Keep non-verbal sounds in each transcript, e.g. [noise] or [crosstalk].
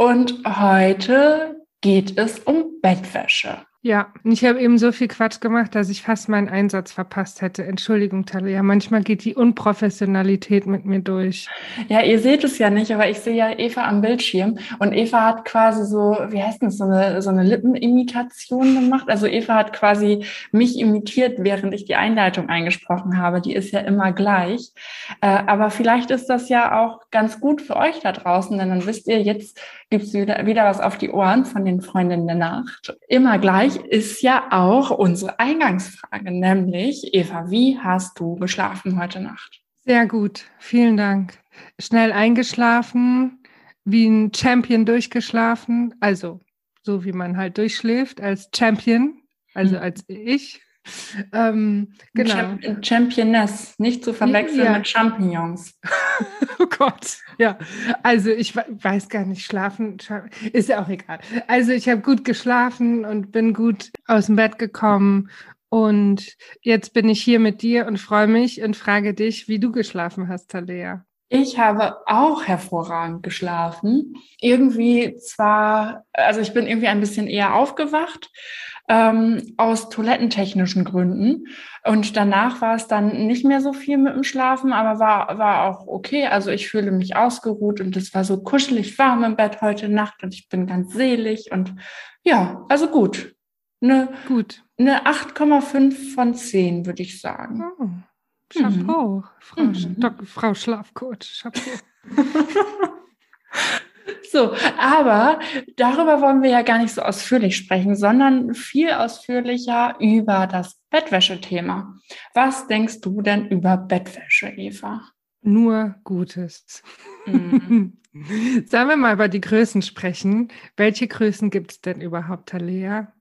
Und heute geht es um Bettwäsche. Ja, ich habe eben so viel Quatsch gemacht, dass ich fast meinen Einsatz verpasst hätte. Entschuldigung, Talia. Manchmal geht die Unprofessionalität mit mir durch. Ja, ihr seht es ja nicht, aber ich sehe ja Eva am Bildschirm und Eva hat quasi so, wie heißt das, so eine, so eine Lippenimitation gemacht. Also Eva hat quasi mich imitiert, während ich die Einleitung eingesprochen habe. Die ist ja immer gleich. Äh, aber vielleicht ist das ja auch ganz gut für euch da draußen, denn dann wisst ihr, jetzt gibt's wieder, wieder was auf die Ohren von den Freundinnen der Nacht. Immer gleich ist ja auch unsere Eingangsfrage, nämlich, Eva, wie hast du geschlafen heute Nacht? Sehr gut, vielen Dank. Schnell eingeschlafen, wie ein Champion durchgeschlafen, also so wie man halt durchschläft als Champion, also mhm. als ich. [laughs] Ähm, genau. Champ Championess, nicht zu verwechseln ja. mit Champignons. [laughs] oh Gott, ja. Also ich weiß gar nicht, schlafen ist ja auch egal. Also ich habe gut geschlafen und bin gut aus dem Bett gekommen und jetzt bin ich hier mit dir und freue mich und frage dich, wie du geschlafen hast, Talea. Ich habe auch hervorragend geschlafen. Irgendwie zwar, also ich bin irgendwie ein bisschen eher aufgewacht, ähm, aus toilettentechnischen Gründen. Und danach war es dann nicht mehr so viel mit dem Schlafen, aber war, war auch okay. Also ich fühle mich ausgeruht und es war so kuschelig warm im Bett heute Nacht und ich bin ganz selig und ja, also gut. Eine, gut. Eine 8,5 von 10, würde ich sagen. Oh, Chapeau, mhm. Frau, mhm. Frau Schlafcoach, Chapeau. [laughs] So, aber darüber wollen wir ja gar nicht so ausführlich sprechen, sondern viel ausführlicher über das Bettwäschethema. Was denkst du denn über Bettwäsche, Eva? Nur Gutes. Mhm. [laughs] Sollen wir mal über die Größen sprechen? Welche Größen gibt es denn überhaupt, Talea?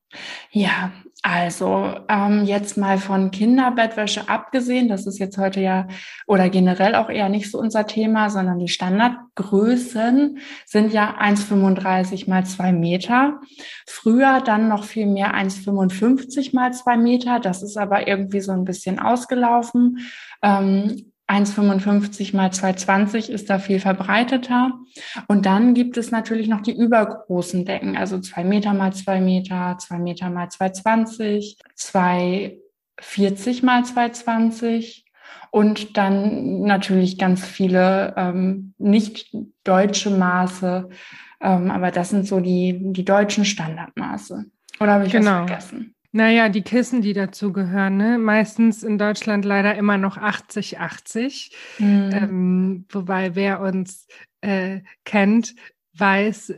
Ja, also ähm, jetzt mal von Kinderbettwäsche abgesehen, das ist jetzt heute ja oder generell auch eher nicht so unser Thema, sondern die Standardgrößen sind ja 1,35 mal 2 Meter. Früher dann noch viel mehr 1,55 mal 2 Meter. Das ist aber irgendwie so ein bisschen ausgelaufen. Ähm, 1,55 mal 2,20 ist da viel verbreiteter. Und dann gibt es natürlich noch die übergroßen Decken, also 2 Meter mal 2 Meter, 2 Meter mal 2,20, 2,40 mal 2,20 und dann natürlich ganz viele ähm, nicht deutsche Maße. Ähm, aber das sind so die, die deutschen Standardmaße. Oder habe ich genau. was vergessen? Naja, die Kissen, die dazu gehören, ne? meistens in Deutschland leider immer noch 80-80. Mhm. Ähm, wobei wer uns äh, kennt, weiß,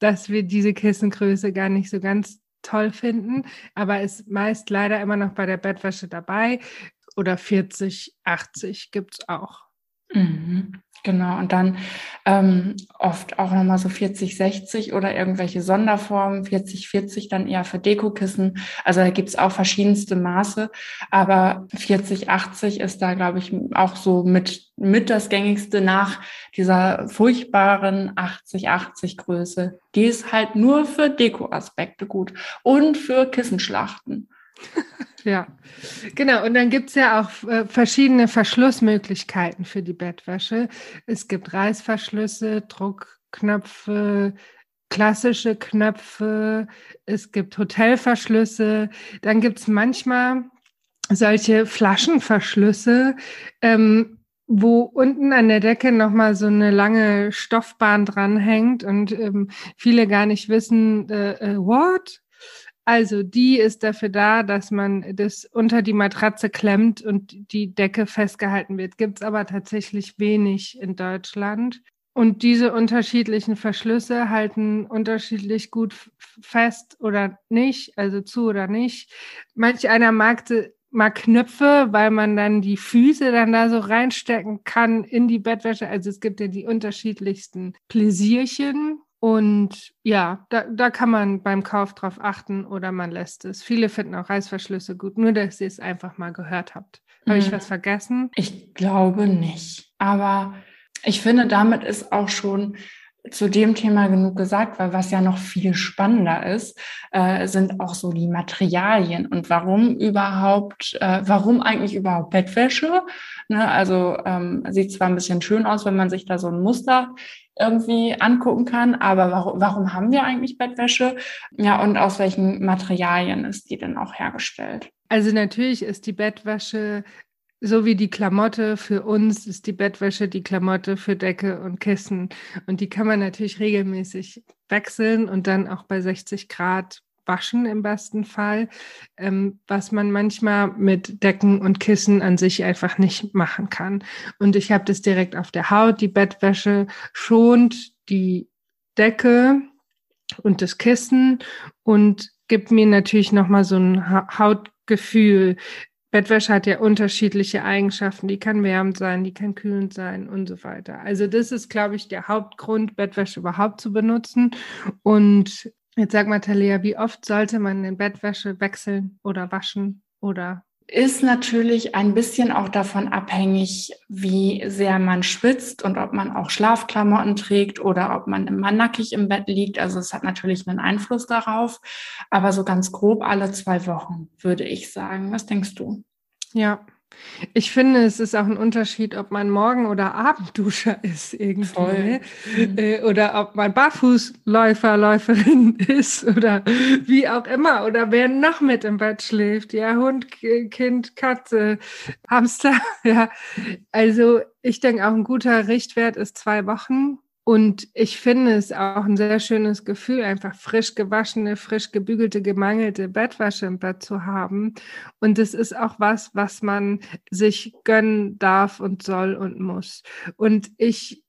dass wir diese Kissengröße gar nicht so ganz toll finden, aber ist meist leider immer noch bei der Bettwäsche dabei. Oder 40, 80 gibt es auch. Mhm. Genau, und dann ähm, oft auch nochmal so 40, 60 oder irgendwelche Sonderformen, 40, 40 dann eher für Dekokissen. Also da gibt's auch verschiedenste Maße, aber 40, 80 ist da, glaube ich, auch so mit, mit das gängigste nach dieser furchtbaren 80, 80 Größe. Die ist halt nur für Dekoaspekte gut und für Kissenschlachten. Ja, genau. Und dann gibt es ja auch äh, verschiedene Verschlussmöglichkeiten für die Bettwäsche. Es gibt Reißverschlüsse, Druckknöpfe, klassische Knöpfe, es gibt Hotelverschlüsse. Dann gibt es manchmal solche Flaschenverschlüsse, ähm, wo unten an der Decke nochmal so eine lange Stoffbahn dranhängt und ähm, viele gar nicht wissen, äh, äh, what? Also die ist dafür da, dass man das unter die Matratze klemmt und die Decke festgehalten wird. Gibt es aber tatsächlich wenig in Deutschland. Und diese unterschiedlichen Verschlüsse halten unterschiedlich gut fest oder nicht, also zu oder nicht. Manch einer mag, mag Knöpfe, weil man dann die Füße dann da so reinstecken kann in die Bettwäsche. Also es gibt ja die unterschiedlichsten Pläsierchen Und ja, da, da kann man beim Kauf drauf achten oder man lässt es. Viele finden auch Reißverschlüsse gut, nur dass ihr es einfach mal gehört habt. Habe mhm. ich was vergessen? Ich glaube nicht. Aber ich finde, damit ist auch schon zu dem Thema genug gesagt, weil was ja noch viel spannender ist, äh, sind auch so die Materialien und warum überhaupt, äh, warum eigentlich überhaupt Bettwäsche? Ne, also ähm, sieht zwar ein bisschen schön aus, wenn man sich da so ein Muster irgendwie angucken kann, aber warum, warum haben wir eigentlich Bettwäsche? Ja, und aus welchen Materialien ist die denn auch hergestellt? Also natürlich ist die Bettwäsche so wie die Klamotte für uns ist die Bettwäsche die Klamotte für Decke und Kissen. Und die kann man natürlich regelmäßig wechseln und dann auch bei 60 Grad waschen im besten Fall, ähm, was man manchmal mit Decken und Kissen an sich einfach nicht machen kann. Und ich habe das direkt auf der Haut. Die Bettwäsche schont die Decke und das Kissen und gibt mir natürlich nochmal so ein Hautgefühl, Bettwäsche hat ja unterschiedliche Eigenschaften. Die kann wärmend sein, die kann kühlend sein und so weiter. Also das ist, glaube ich, der Hauptgrund, Bettwäsche überhaupt zu benutzen. Und jetzt sag mal, Talia, wie oft sollte man den Bettwäsche wechseln oder waschen oder ist natürlich ein bisschen auch davon abhängig, wie sehr man schwitzt und ob man auch Schlafklamotten trägt oder ob man immer nackig im Bett liegt. Also es hat natürlich einen Einfluss darauf. Aber so ganz grob alle zwei Wochen, würde ich sagen. Was denkst du? Ja, ich finde, es ist auch ein Unterschied, ob man Morgen- oder Abendduscher ist irgendwie. Ne? Mhm. Äh, oder ob man Barfußläufer, Läuferin [laughs] ist oder wie auch immer. Oder wer noch mit im Bett schläft. Ja, Hund, Kind, Katze, Hamster. [laughs] Ja, also ich denke auch ein guter Richtwert ist zwei Wochen. Und ich finde es auch ein sehr schönes Gefühl, einfach frisch gewaschene, frisch gebügelte, gemangelte Bettwäsche im Bett zu haben. Und es ist auch was, was man sich gönnen darf und soll und muss. Und ich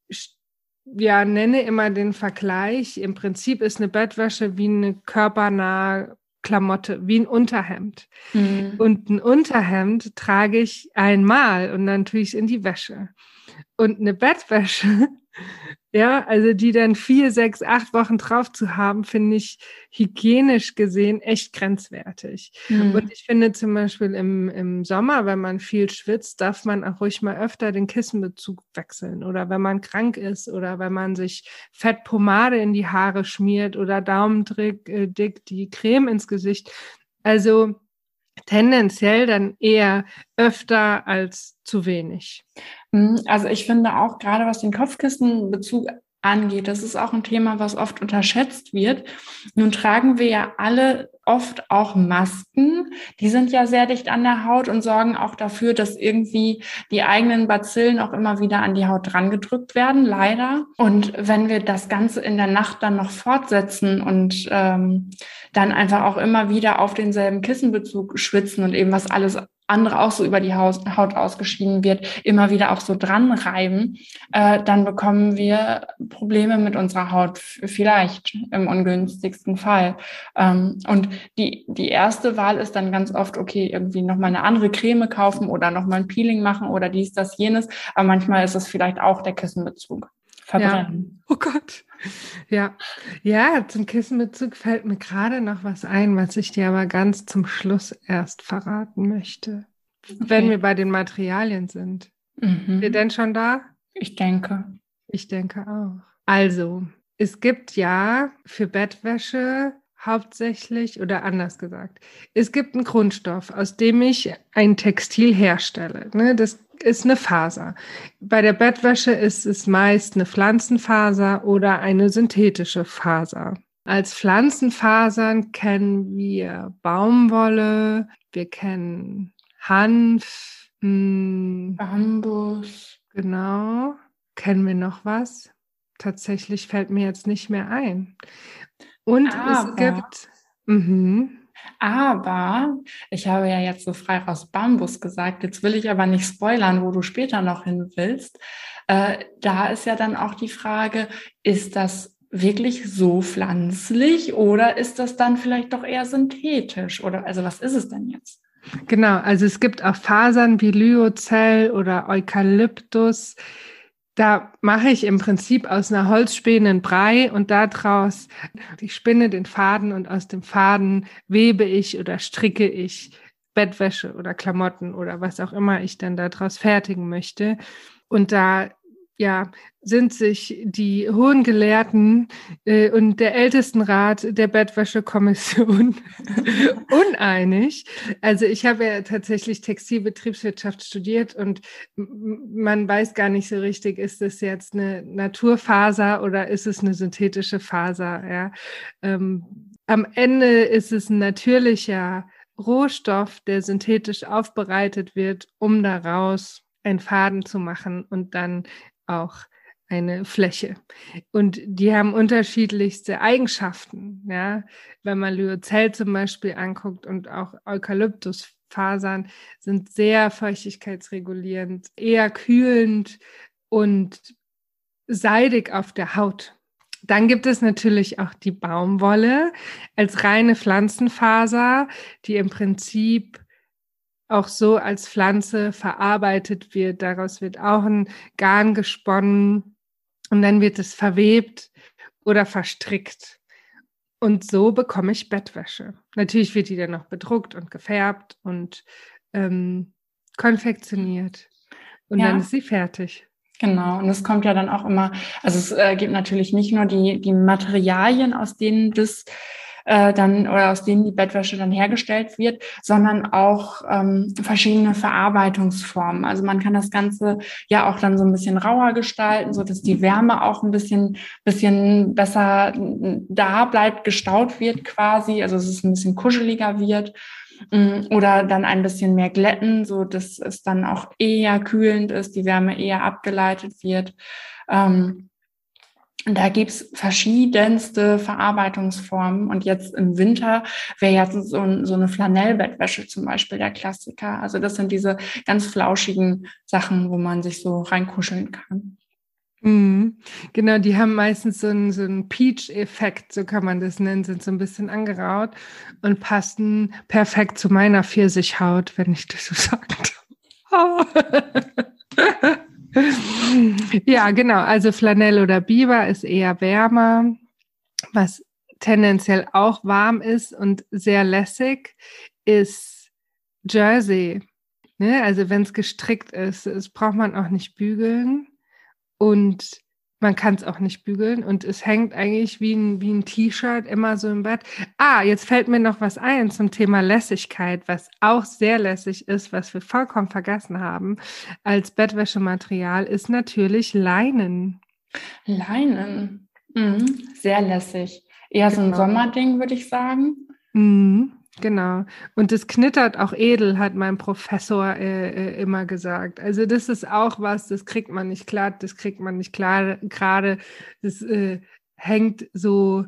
ja, nenne immer den Vergleich. Im Prinzip ist eine Bettwäsche wie eine körpernahe Klamotte, wie ein Unterhemd. Mhm. Und ein Unterhemd trage ich einmal und dann tue ich es in die Wäsche. Und eine Bettwäsche [laughs] ja, also die dann vier, sechs, acht Wochen drauf zu haben, finde ich hygienisch gesehen echt grenzwertig. Mhm. Und ich finde zum Beispiel im, im Sommer, wenn man viel schwitzt, darf man auch ruhig mal öfter den Kissenbezug wechseln. Oder wenn man krank ist oder wenn man sich Fettpomade in die Haare schmiert oder Daumendick äh, dick die Creme ins Gesicht. Also tendenziell dann eher öfter als zu wenig. Hm, also ich finde auch gerade was den Kopfkissenbezug angeht, das ist auch ein Thema, was oft unterschätzt wird. Nun tragen wir ja alle oft auch Masken. Die sind ja sehr dicht an der Haut und sorgen auch dafür, dass irgendwie die eigenen Bazillen auch immer wieder an die Haut drangedrückt werden, leider. Und wenn wir das Ganze in der Nacht dann noch fortsetzen und ähm, dann einfach auch immer wieder auf denselben Kissenbezug schwitzen und eben was alles andere auch so über die Haut, ausgeschieden wird, immer wieder auch so dran reiben, äh, dann bekommen wir Probleme mit unserer Haut, vielleicht im ungünstigsten Fall. Ähm, und die, die erste Wahl ist dann ganz oft, okay, irgendwie nochmal eine andere Creme kaufen oder nochmal ein Peeling machen oder dies, das, jenes. Aber manchmal ist es vielleicht auch der Kissenbezug. Verbrennen. Ja. Oh Gott. Ja, ja, zum Kissenbezug fällt mir gerade noch was ein, was ich dir aber ganz zum Schluss erst verraten möchte, okay. wenn wir bei den Materialien sind. Mhm. Wir denn schon da? Ich denke. Ich denke auch. Also, es gibt ja für Bettwäsche hauptsächlich oder anders gesagt, es gibt einen Grundstoff, aus dem ich ein Textil herstelle. Ne? Das ist eine Faser. Bei der Bettwäsche ist es meist eine Pflanzenfaser oder eine synthetische Faser. Als Pflanzenfasern kennen wir Baumwolle, wir kennen Hanf, mh, hm, Bambus. Genau. Kennen wir noch was? Tatsächlich fällt mir jetzt nicht mehr ein. Und Aber. es gibt. Mh, aber ich habe ja jetzt so frei raus Bambus gesagt. Jetzt will ich aber nicht spoilern, wo du später noch hin willst. Äh, da ist ja dann auch die Frage, ist das wirklich so pflanzlich oder ist das dann vielleicht doch eher synthetisch? Oder also was ist es denn jetzt? Genau, also es gibt auch Fasern wie Lyocell oder Eukalyptus da mache ich im Prinzip aus einer Holzspäne einen Brei und daraus, ich spinne den Faden und aus dem Faden webe ich oder stricke ich Bettwäsche oder Klamotten oder was auch immer ich dann daraus fertigen möchte. Und da ja, sind sich die hohen Gelehrten äh, und der Ältestenrat der Bettwäschekommission [laughs] uneinig. Also ich habe ja tatsächlich Textilbetriebswirtschaft studiert und man weiß gar nicht so richtig, ist es jetzt eine Naturfaser oder ist es eine synthetische Faser. Ja? Ähm, am Ende ist es ein natürlicher Rohstoff, der synthetisch aufbereitet wird, um daraus einen Faden zu machen und dann auch eine Fläche. Und die haben unterschiedlichste Eigenschaften. Ja? Wenn man Lyocell zum Beispiel anguckt und auch Eukalyptusfasern sind sehr feuchtigkeitsregulierend, eher kühlend und seidig auf der Haut. Dann gibt es natürlich auch die Baumwolle als reine Pflanzenfaser, die im Prinzip auch so als Pflanze verarbeitet wird. Daraus wird auch ein Garn gesponnen und dann wird es verwebt oder verstrickt. Und so bekomme ich Bettwäsche. Natürlich wird die dann noch bedruckt und gefärbt und ähm, konfektioniert. Und ja. dann ist sie fertig. Genau, und es kommt ja dann auch immer, also es äh, gibt natürlich nicht nur die, die Materialien, aus denen das äh, dann oder aus denen die Bettwäsche dann hergestellt wird, sondern auch ähm, verschiedene Verarbeitungsformen. Also man kann das Ganze ja auch dann so ein bisschen rauer gestalten, so dass die Wärme auch ein bisschen, bisschen besser da bleibt, gestaut wird quasi, also es ein bisschen kuscheliger wird mm, oder dann ein bisschen mehr glätten, so dass es dann auch eher kühlend ist, die Wärme eher abgeleitet wird. Ähm, da gibt's verschiedenste Verarbeitungsformen. Und jetzt im Winter wäre jetzt so, so eine Flanellbettwäsche zum Beispiel der Klassiker. Also das sind diese ganz flauschigen Sachen, wo man sich so reinkuscheln kann. Mhm. Genau, die haben meistens so einen, so einen Peach-Effekt, so kann man das nennen, sind so ein bisschen angeraut und passen perfekt zu meiner Pfirsichhaut, wenn ich das so [laughs] sagen darf. Ja, genau. Also Flanell oder Biber ist eher wärmer, was tendenziell auch warm ist und sehr lässig, ist Jersey. Ne? Also wenn es gestrickt ist, das braucht man auch nicht bügeln. Und man kann es auch nicht bügeln und es hängt eigentlich wie ein, wie ein T-Shirt immer so im Bett. Ah, jetzt fällt mir noch was ein zum Thema Lässigkeit, was auch sehr lässig ist, was wir vollkommen vergessen haben als Bettwäschematerial, ist natürlich Leinen. Leinen, mhm. sehr lässig. Eher genau. so ein genau. Sommerding, würde ich sagen. Mhm. Genau. Und es knittert auch edel, hat mein Professor äh, äh, immer gesagt. Also das ist auch was, das kriegt man nicht glatt, das kriegt man nicht klar, gerade. Das äh, hängt so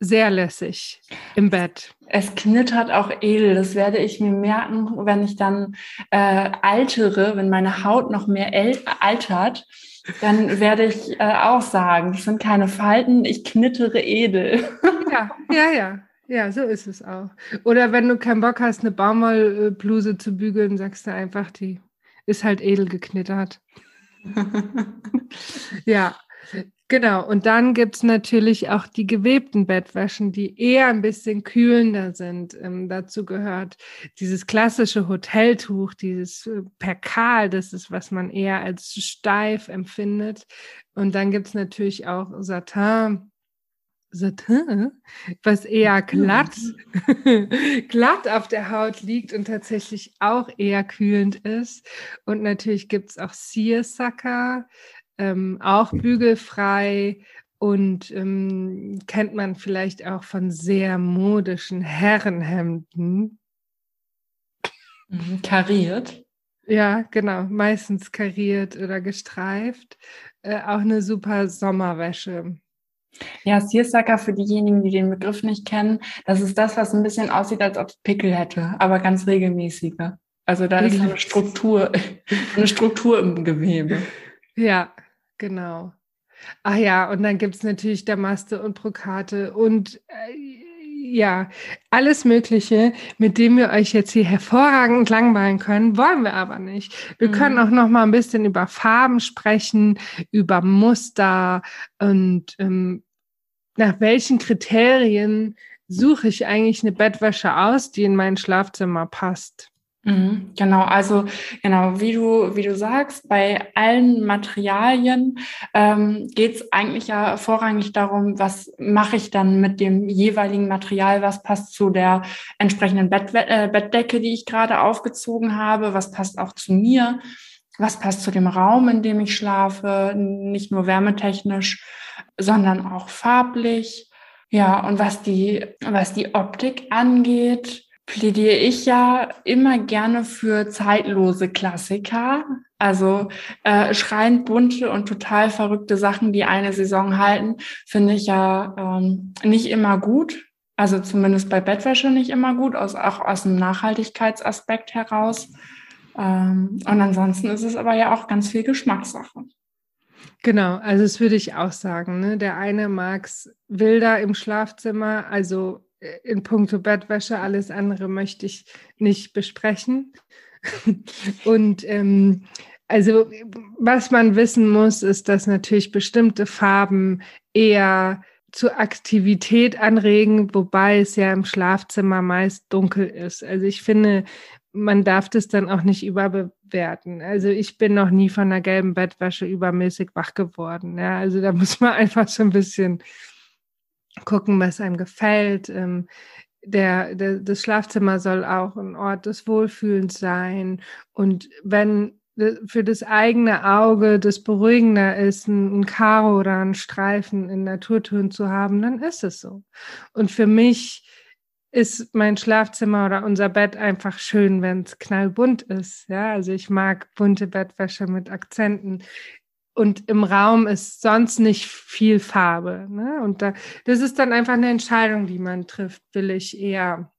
sehr lässig im Bett. Es knittert auch edel. Das werde ich mir merken, wenn ich dann äh, altere, wenn meine Haut noch mehr altert. Dann werde ich äh, auch sagen, das sind keine Falten, ich knittere edel. Ja, ja, ja. Ja, so ist es auch. Oder wenn du keinen Bock hast, eine Baumwollbluse zu bügeln, sagst du einfach, die ist halt edel geknittert. [laughs] ja, genau. Und dann gibt es natürlich auch die gewebten Bettwäschen, die eher ein bisschen kühlender sind. Ähm, dazu gehört dieses klassische Hoteltuch, dieses äh, Perkal, das ist, was man eher als steif empfindet. Und dann gibt es natürlich auch Satin Satin, was eher glatt, [laughs] glatt auf der Haut liegt und tatsächlich auch eher kühlend ist. Und natürlich gibt es auch Seersucker, ähm, auch bügelfrei und ähm, kennt man vielleicht auch von sehr modischen Herrenhemden. Mhm, kariert. Ja, genau, meistens kariert oder gestreift. Äh, auch eine super Sommerwäsche. Ja, Seersucker für diejenigen, die den Begriff nicht kennen, das ist das, was ein bisschen aussieht, als ob es Pickel hätte, aber ganz regelmäßiger. Also da ist eine Struktur, [laughs] eine Struktur im Gewebe. Ja, genau. Ach ja, und dann gibt es natürlich Damaste und Brokate und äh, ja, alles Mögliche, mit dem wir euch jetzt hier hervorragend langweilen können, wollen wir aber nicht. Wir mhm. können auch noch mal ein bisschen über Farben sprechen, über Muster und ähm, nach welchen Kriterien suche ich eigentlich eine Bettwäsche aus, die in mein Schlafzimmer passt. Mhm, genau, also genau, wie du, wie du sagst, bei allen Materialien ähm, geht es eigentlich ja vorrangig darum, was mache ich dann mit dem jeweiligen Material, was passt zu der entsprechenden Bett, äh, Bettdecke, die ich gerade aufgezogen habe, was passt auch zu mir, was passt zu dem Raum, in dem ich schlafe, nicht nur wärmetechnisch, sondern auch farblich. Ja, und was die, was die Optik angeht, plädiere ich ja immer gerne für zeitlose Klassiker. Also äh, schreiend bunte und total verrückte Sachen, die eine Saison halten, finde ich ja ähm, nicht immer gut. Also zumindest bei Bettwäsche nicht immer gut, aus, auch aus dem Nachhaltigkeitsaspekt heraus. Ähm, und ansonsten ist es aber ja auch ganz viel Geschmackssache. Genau, also das würde ich auch sagen. Ne? Der eine mag es wilder im Schlafzimmer, also in puncto Bettwäsche, alles andere möchte ich nicht besprechen. [laughs] Und ähm, also was man wissen muss, ist, dass natürlich bestimmte Farben eher zur Aktivität anregen, wobei es ja im Schlafzimmer meist dunkel ist. Also ich finde, man darf das dann auch nicht überbewerten. Also ich bin noch nie von einer gelben Bettwäsche übermäßig wach geworden. Ja, also da muss man [laughs] einfach so ein bisschen gucken, was einem gefällt. Ähm, der, der, das Schlafzimmer soll auch ein Ort des Wohlfühlens sein. Und wenn für das eigene Auge das beruhigender ist, ein, ein Karo oder ein Streifen in Naturtönen zu haben, dann ist es so. Und für mich ist mein Schlafzimmer oder unser Bett einfach schön, wenn es knallbunt ist. Ja, also ich mag bunte Bettwäsche mit Akzenten und im Raum ist sonst nicht viel Farbe. Ne? Und da, das ist dann einfach eine Entscheidung, die man trifft. Will ich eher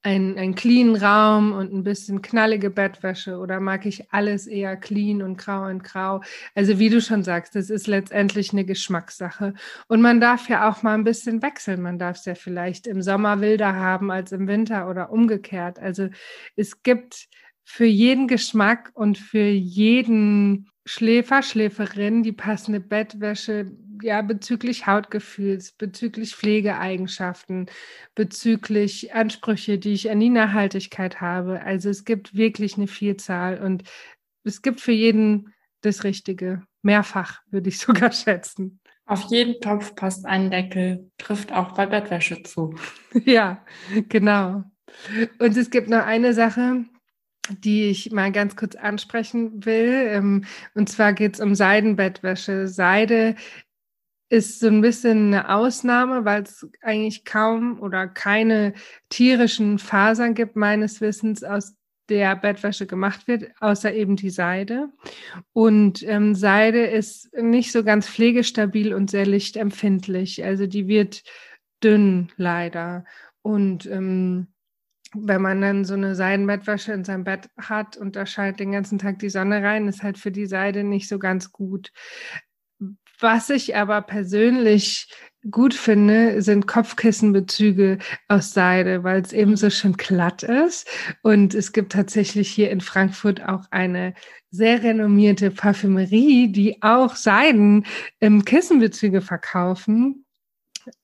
einen, einen cleanen Raum und ein bisschen knallige Bettwäsche oder mag ich alles eher clean und grau und grau? Also wie du schon sagst, das ist letztendlich eine Geschmackssache. Und man darf ja auch mal ein bisschen wechseln. Man darf es ja vielleicht im Sommer wilder haben als im Winter oder umgekehrt. Also es gibt für jeden Geschmack und für jeden Schläfer, Schläferin die passende Bettwäsche, ja, bezüglich Hautgefühls, bezüglich Pflegeeigenschaften, bezüglich Ansprüche, die ich an die Nachhaltigkeit habe. Also es gibt wirklich eine Vielzahl und es gibt für jeden das Richtige. Mehrfach, würde ich [laughs] sogar schätzen. Auf jeden Topf passt ein Deckel, trifft auch bei Bettwäsche zu. [laughs] Ja, genau. Und es gibt noch eine Sache, die ich mal ganz kurz ansprechen will. Ähm, und zwar geht es um Seidenbettwäsche. Seide ist so ein bisschen eine Ausnahme, weil es eigentlich kaum oder keine tierischen Fasern gibt, meines Wissens, aus der Bettwäsche gemacht wird, außer eben die Seide. Und ähm, Seide ist nicht so ganz pflegestabil und sehr lichtempfindlich. Also die wird dünn leider. Und ähm, wenn man dann so eine Seidenbettwäsche in seinem Bett hat und da scheint den ganzen Tag die Sonne rein, ist halt für die Seide nicht so ganz gut. Was ich aber persönlich gut finde, sind Kopfkissenbezüge aus Seide, weil es eben so schön glatt ist. Und es gibt tatsächlich hier in Frankfurt auch eine sehr renommierte Parfümerie, die auch Seiden im Kissenbezüge verkaufen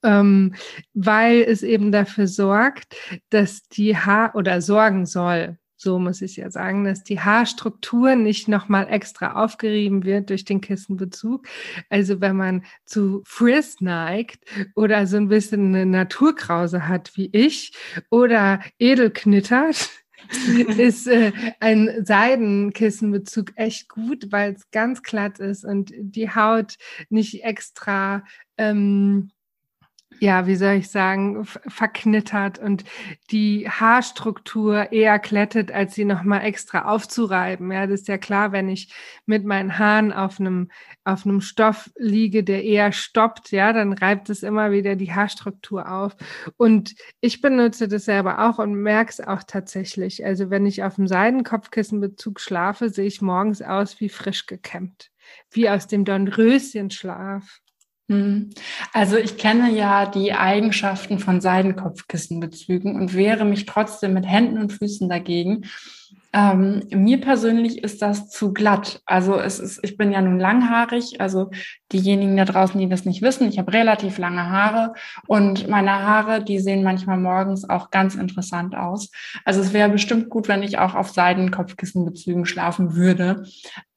ähm, weil es eben dafür sorgt, dass die Haar oder sorgen soll, so muss ich ja sagen, dass die Haarstruktur nicht nochmal extra aufgerieben wird durch den Kissenbezug. Also wenn man zu Frizz neigt oder so ein bisschen eine Naturkrause hat wie ich oder edel knittert, [laughs] ist äh, ein Seidenkissenbezug echt gut, weil es ganz glatt ist und die Haut nicht extra ähm, ja, wie soll ich sagen, verknittert und die Haarstruktur eher klettet, als sie nochmal extra aufzureiben. Ja, das ist ja klar, wenn ich mit meinen Haaren auf einem, auf einem Stoff liege, der eher stoppt, ja, dann reibt es immer wieder die Haarstruktur auf. Und ich benutze das selber auch und merke es auch tatsächlich. Also wenn ich auf dem Seidenkopfkissenbezug schlafe, sehe ich morgens aus wie frisch gekämmt. Wie aus dem Dornröschenschlaf. Hm. Also ich kenne ja die Eigenschaften von Seidenkopfkissenbezügen und wehre mich trotzdem mit Händen und Füßen dagegen, ähm, mir persönlich ist das zu glatt. Also es ist, ich bin ja nun langhaarig, also diejenigen da draußen, die das nicht wissen, ich habe relativ lange Haare und meine Haare, die sehen manchmal morgens auch ganz interessant aus. Also es wäre bestimmt gut, wenn ich auch auf Seidenkopfkissenbezügen schlafen würde.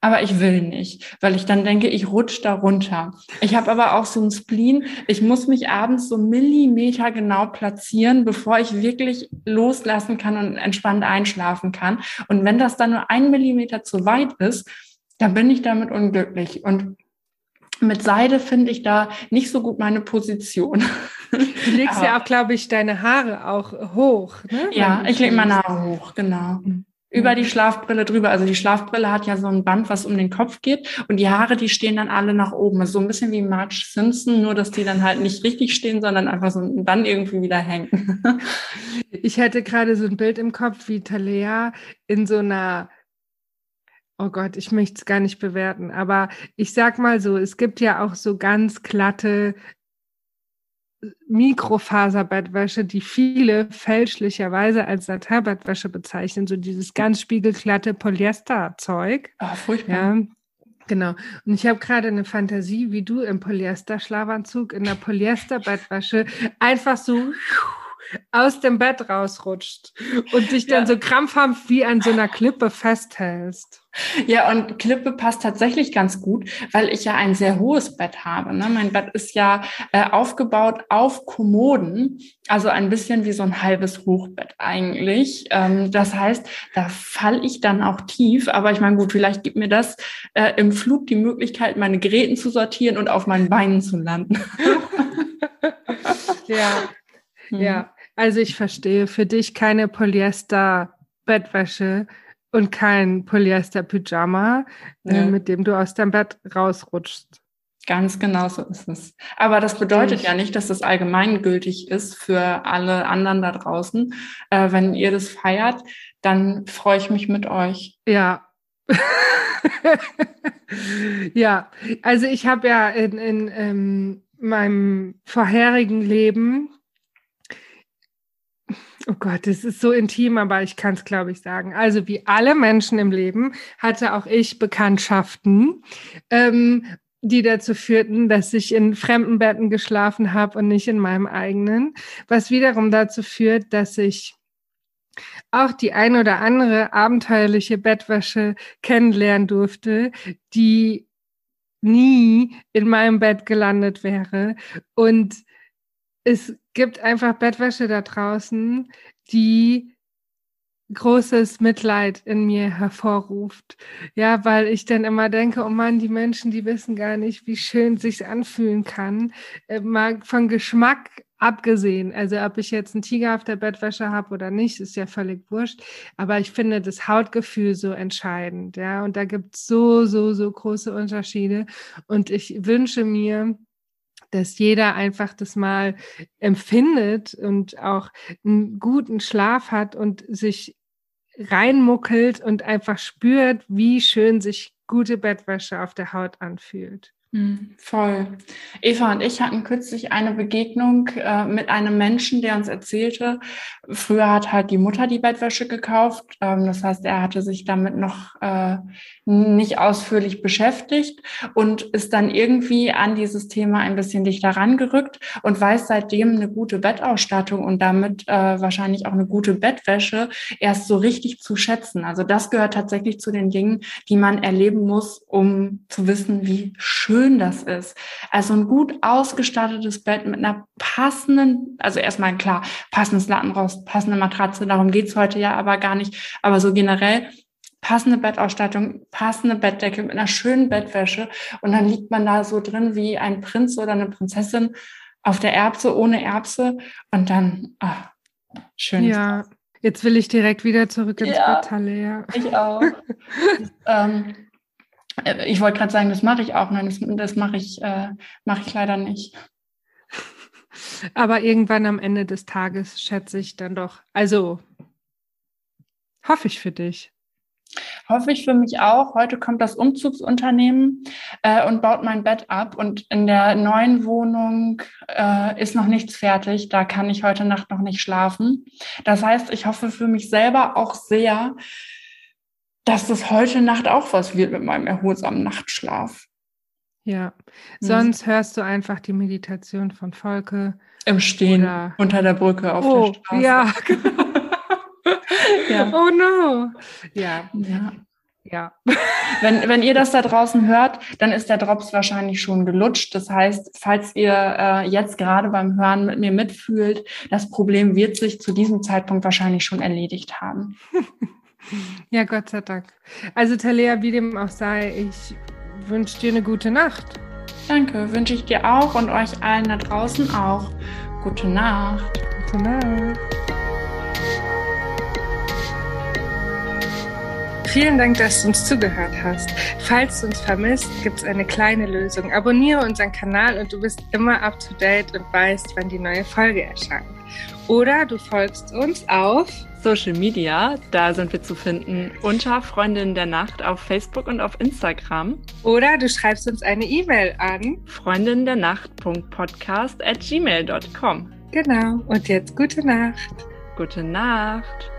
Aber ich will nicht, weil ich dann denke, ich rutsche da runter. Ich habe aber auch so ein Spleen. Ich muss mich abends so Millimeter genau platzieren, bevor ich wirklich loslassen kann und entspannt einschlafen kann. Und wenn das dann nur ein Millimeter zu weit ist, dann bin ich damit unglücklich. Und mit Seide finde ich da nicht so gut meine Position. Du legst [laughs] ja auch, glaube ich, deine Haare auch hoch. Ne? Ja, ich lege meine Haare hoch, genau. Mhm über die Schlafbrille drüber. Also die Schlafbrille hat ja so ein Band, was um den Kopf geht und die Haare, die stehen dann alle nach oben. So ein bisschen wie Marge Simpson, nur dass die dann halt nicht richtig stehen, sondern einfach so dann irgendwie wieder hängen. [laughs] Ich hatte gerade so ein Bild im Kopf, wie Talea in so einer Oh Gott, ich möchte es gar nicht bewerten, aber ich sag mal so, es gibt ja auch so ganz glatte Mikrofaserbettwäsche, die viele fälschlicherweise als Satinbettwäsche bezeichnen, so dieses ganz spiegelglatte Polyesterzeug. Ah, furchtbar. Ja, Genau. Und ich habe gerade eine Fantasie, wie du im Polyester-Schlafanzug in der Polyester-Bettwäsche einfach so aus dem Bett rausrutscht und dich dann ja. so krampfhaft wie an so einer Klippe festhältst. Ja, und Klippe passt tatsächlich ganz gut, weil ich ja ein sehr hohes Bett habe. Ne? Mein Bett ist ja äh, aufgebaut auf Kommoden, also ein bisschen wie so ein halbes Hochbett eigentlich. Ähm, das heißt, da falle ich dann auch tief. Aber ich meine, gut, vielleicht gibt mir das äh, im Flug die Möglichkeit, meine Geräten zu sortieren und auf meinen Beinen zu landen. [laughs] ja, hm. ja. Also ich verstehe, für dich keine Polyester-Bettwäsche und kein Polyester-Pyjama, äh, ja. mit dem du aus deinem Bett rausrutschst. Ganz genau so ist es. Aber das bedeutet ja nicht, dass das allgemeingültig ist für alle anderen da draußen. Äh, wenn ihr das feiert, dann freue ich mich mit euch. Ja. [laughs] ja, also ich habe ja in, in ähm, meinem vorherigen Leben Oh Gott, das ist so intim, aber ich kann es, glaube ich, sagen. Also wie alle Menschen im Leben hatte auch ich Bekanntschaften, ähm, die dazu führten, dass ich in fremden Betten geschlafen habe und nicht in meinem eigenen, was wiederum dazu führt, dass ich auch die ein oder andere abenteuerliche Bettwäsche kennenlernen durfte, die nie in meinem Bett gelandet wäre. Und es gibt einfach Bettwäsche da draußen, die großes Mitleid in mir hervorruft. Ja, weil ich dann immer denke, oh Mann, die Menschen, die wissen gar nicht, wie schön sich anfühlen kann. Äh, mal von Geschmack abgesehen. Also ob ich jetzt einen Tiger auf der Bettwäsche habe oder nicht, ist ja völlig wurscht. Aber ich finde das Hautgefühl so entscheidend. Ja, und da gibt es so, so, so große Unterschiede. Und ich wünsche mir, dass jeder einfach das mal empfindet und auch einen guten Schlaf hat und sich reinmuckelt und einfach spürt, wie schön sich gute Bettwäsche auf der Haut anfühlt. Hm, voll. Eva und ich hatten kürzlich eine Begegnung äh, mit einem Menschen, der uns erzählte, früher hat halt die Mutter die Bettwäsche gekauft. Ähm, das heißt, er hatte sich damit noch äh, nicht ausführlich beschäftigt und ist dann irgendwie an dieses Thema ein bisschen dichter rangerückt und weiß seitdem eine gute Bettausstattung und damit äh, wahrscheinlich auch eine gute Bettwäsche erst so richtig zu schätzen. Also das gehört tatsächlich zu den Dingen, die man erleben muss, um zu wissen, wie schön schön das ist. Also ein gut ausgestattetes Bett mit einer passenden, also erstmal klar, passendes Lattenrost, passende Matratze, darum geht's heute ja aber gar nicht. Aber so generell passende Bettausstattung, passende Bettdecke mit einer schönen Bettwäsche und dann liegt man da so drin wie ein Prinz oder eine Prinzessin auf der Erbse ohne Erbse und dann ach, schön. Ja, jetzt will ich direkt wieder zurück ins ja, Bett, Halle, Ich auch. [laughs] ähm, äh, ich wollte gerade sagen, das mache ich auch. Nein, das, das mache ich, äh, mache ich leider nicht. Aber irgendwann am Ende des Tages schätze ich dann doch. Also hoffe ich für dich. hoffe ich für mich auch. Heute kommt das Umzugsunternehmen äh, und baut mein Bett ab. Und in der neuen Wohnung äh, ist noch nichts fertig. Da kann ich heute Nacht noch nicht schlafen. Das heißt, ich hoffe für mich selber auch sehr, dass das heute Nacht auch was wird mit meinem erholsamen Nachtschlaf. Ja, hm. sonst hörst du einfach die Meditation von Volke. Im Stehen oder unter der Brücke auf oh, der Straße. [laughs] Ja, ja. Oh no. Ja. Ja. Ja. [laughs] Wenn, wenn ihr das da draußen hört, dann ist der Drops wahrscheinlich schon gelutscht. Das heißt, falls ihr äh, jetzt gerade beim Hören mit mir mitfühlt, das Problem wird sich zu diesem Zeitpunkt wahrscheinlich schon erledigt haben. [laughs] Ja, Gott sei Dank. Also Talea, wie dem auch sei, ich wünsche dir eine gute Nacht. Danke, wünsche ich dir auch und euch allen da draußen auch. Gute Nacht. Gute Nacht. Vielen Dank, dass du uns zugehört hast. Falls du uns vermisst, gibt es eine kleine Lösung. Abonniere unseren Kanal und du bist immer up to date und weißt, wann die neue Folge erscheint. Oder du folgst uns auf Social Media, da sind wir zu finden unter Freundinnen der Nacht auf Facebook und auf Instagram. Oder du schreibst uns eine E-Mail an freundinnendernacht.podcast at gmail.com. Genau. Und jetzt gute Nacht. Gute Nacht.